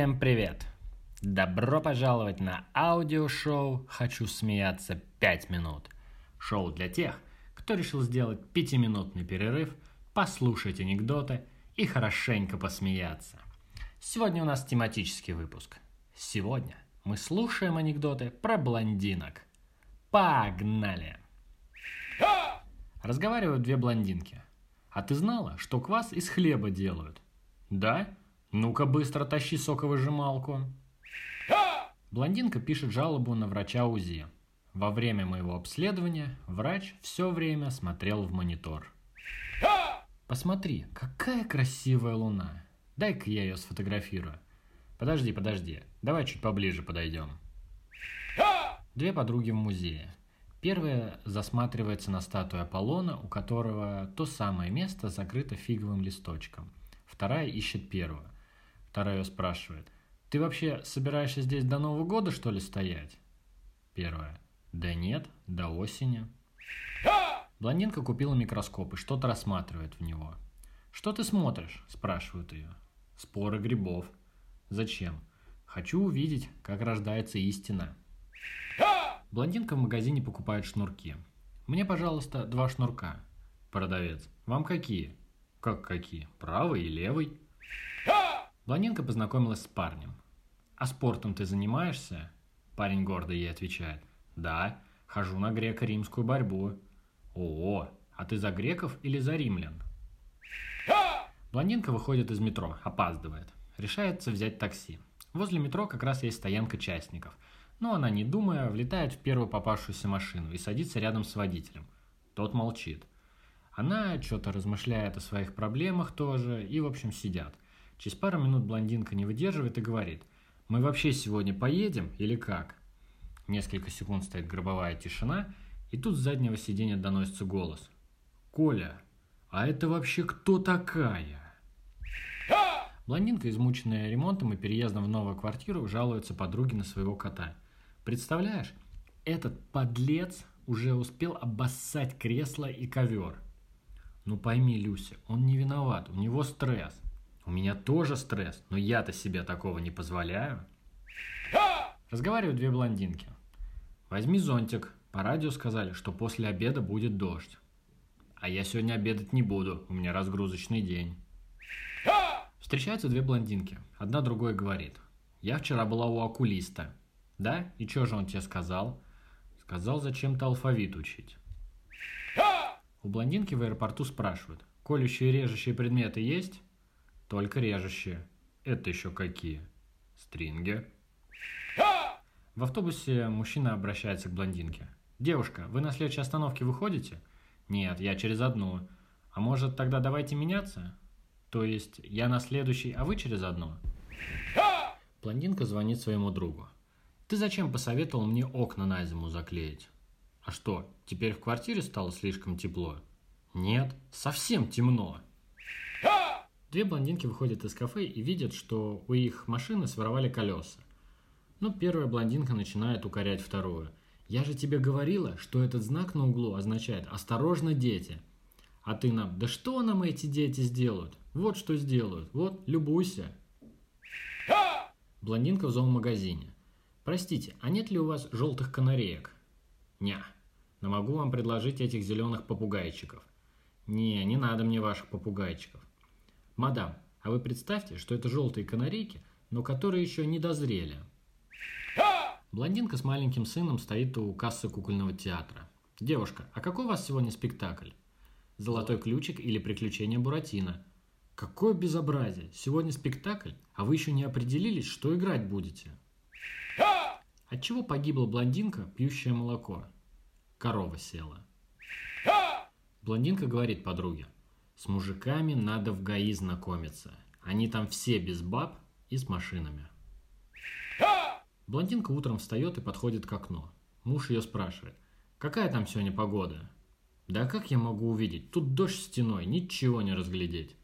Всем привет! Добро пожаловать на аудиошоу «Хочу смеяться 5 минут». Шоу для тех, кто решил сделать пятиминутный перерыв, послушать анекдоты и хорошенько посмеяться. Сегодня у нас тематический выпуск. Сегодня мы слушаем анекдоты про блондинок. Погнали! Разговаривают две блондинки. А ты знала, что квас из хлеба делают? Да? Ну-ка быстро тащи соковыжималку. Блондинка пишет жалобу на врача УЗИ. Во время моего обследования врач все время смотрел в монитор. Посмотри, какая красивая луна. Дай-ка я ее сфотографирую. Подожди, подожди, давай чуть поближе подойдем. Две подруги в музее. Первая засматривается на статую Аполлона, у которого то самое место закрыто фиговым листочком. Вторая ищет первую. Вторая спрашивает. «Ты вообще собираешься здесь до Нового года, что ли, стоять?» Первая. «Да нет, до осени». Блондинка купила микроскоп и что-то рассматривает в него. «Что ты смотришь?» – спрашивают ее. «Споры грибов». «Зачем?» «Хочу увидеть, как рождается истина». Блондинка в магазине покупает шнурки. «Мне, пожалуйста, два шнурка». Продавец. «Вам какие?» «Как какие? Правый и левый?» Блондинка познакомилась с парнем. «А спортом ты занимаешься?» Парень гордо ей отвечает. «Да, хожу на греко-римскую борьбу». «О, а ты за греков или за римлян?» Блондинка выходит из метро, опаздывает. Решается взять такси. Возле метро как раз есть стоянка частников. Но она, не думая, влетает в первую попавшуюся машину и садится рядом с водителем. Тот молчит. Она что-то размышляет о своих проблемах тоже, и, в общем, сидят – Через пару минут блондинка не выдерживает и говорит, «Мы вообще сегодня поедем или как?» Несколько секунд стоит гробовая тишина, и тут с заднего сиденья доносится голос. «Коля, а это вообще кто такая?» Блондинка, измученная ремонтом и переездом в новую квартиру, жалуется подруге на своего кота. Представляешь, этот подлец уже успел обоссать кресло и ковер. Ну пойми, Люся, он не виноват, у него стресс. У меня тоже стресс, но я-то себе такого не позволяю. Разговаривают две блондинки. Возьми зонтик. По радио сказали, что после обеда будет дождь. А я сегодня обедать не буду, у меня разгрузочный день. Встречаются две блондинки. Одна другой говорит. Я вчера была у окулиста. Да? И что же он тебе сказал? Сказал зачем-то алфавит учить. У блондинки в аэропорту спрашивают. Колющие и режущие предметы есть? Только режущие. Это еще какие? Стринги. В автобусе мужчина обращается к блондинке. «Девушка, вы на следующей остановке выходите?» «Нет, я через одну. А может, тогда давайте меняться?» «То есть, я на следующей, а вы через одну?» Блондинка звонит своему другу. «Ты зачем посоветовал мне окна на зиму заклеить?» «А что, теперь в квартире стало слишком тепло?» «Нет, совсем темно!» Две блондинки выходят из кафе и видят, что у их машины своровали колеса. Но первая блондинка начинает укорять вторую. «Я же тебе говорила, что этот знак на углу означает «Осторожно, дети!» А ты нам «Да что нам эти дети сделают? Вот что сделают, вот, любуйся!» Блондинка в зоомагазине. «Простите, а нет ли у вас желтых канареек?» «Ня, но могу вам предложить этих зеленых попугайчиков». «Не, не надо мне ваших попугайчиков. «Мадам, а вы представьте, что это желтые канарейки, но которые еще не дозрели». Блондинка с маленьким сыном стоит у кассы кукольного театра. «Девушка, а какой у вас сегодня спектакль?» «Золотой ключик» или «Приключения Буратино». «Какое безобразие! Сегодня спектакль, а вы еще не определились, что играть будете». От чего погибла блондинка, пьющая молоко? Корова села. Блондинка говорит подруге – с мужиками надо в ГАИ знакомиться. Они там все без баб и с машинами. Блондинка утром встает и подходит к окну. Муж ее спрашивает, какая там сегодня погода? Да как я могу увидеть? Тут дождь стеной, ничего не разглядеть.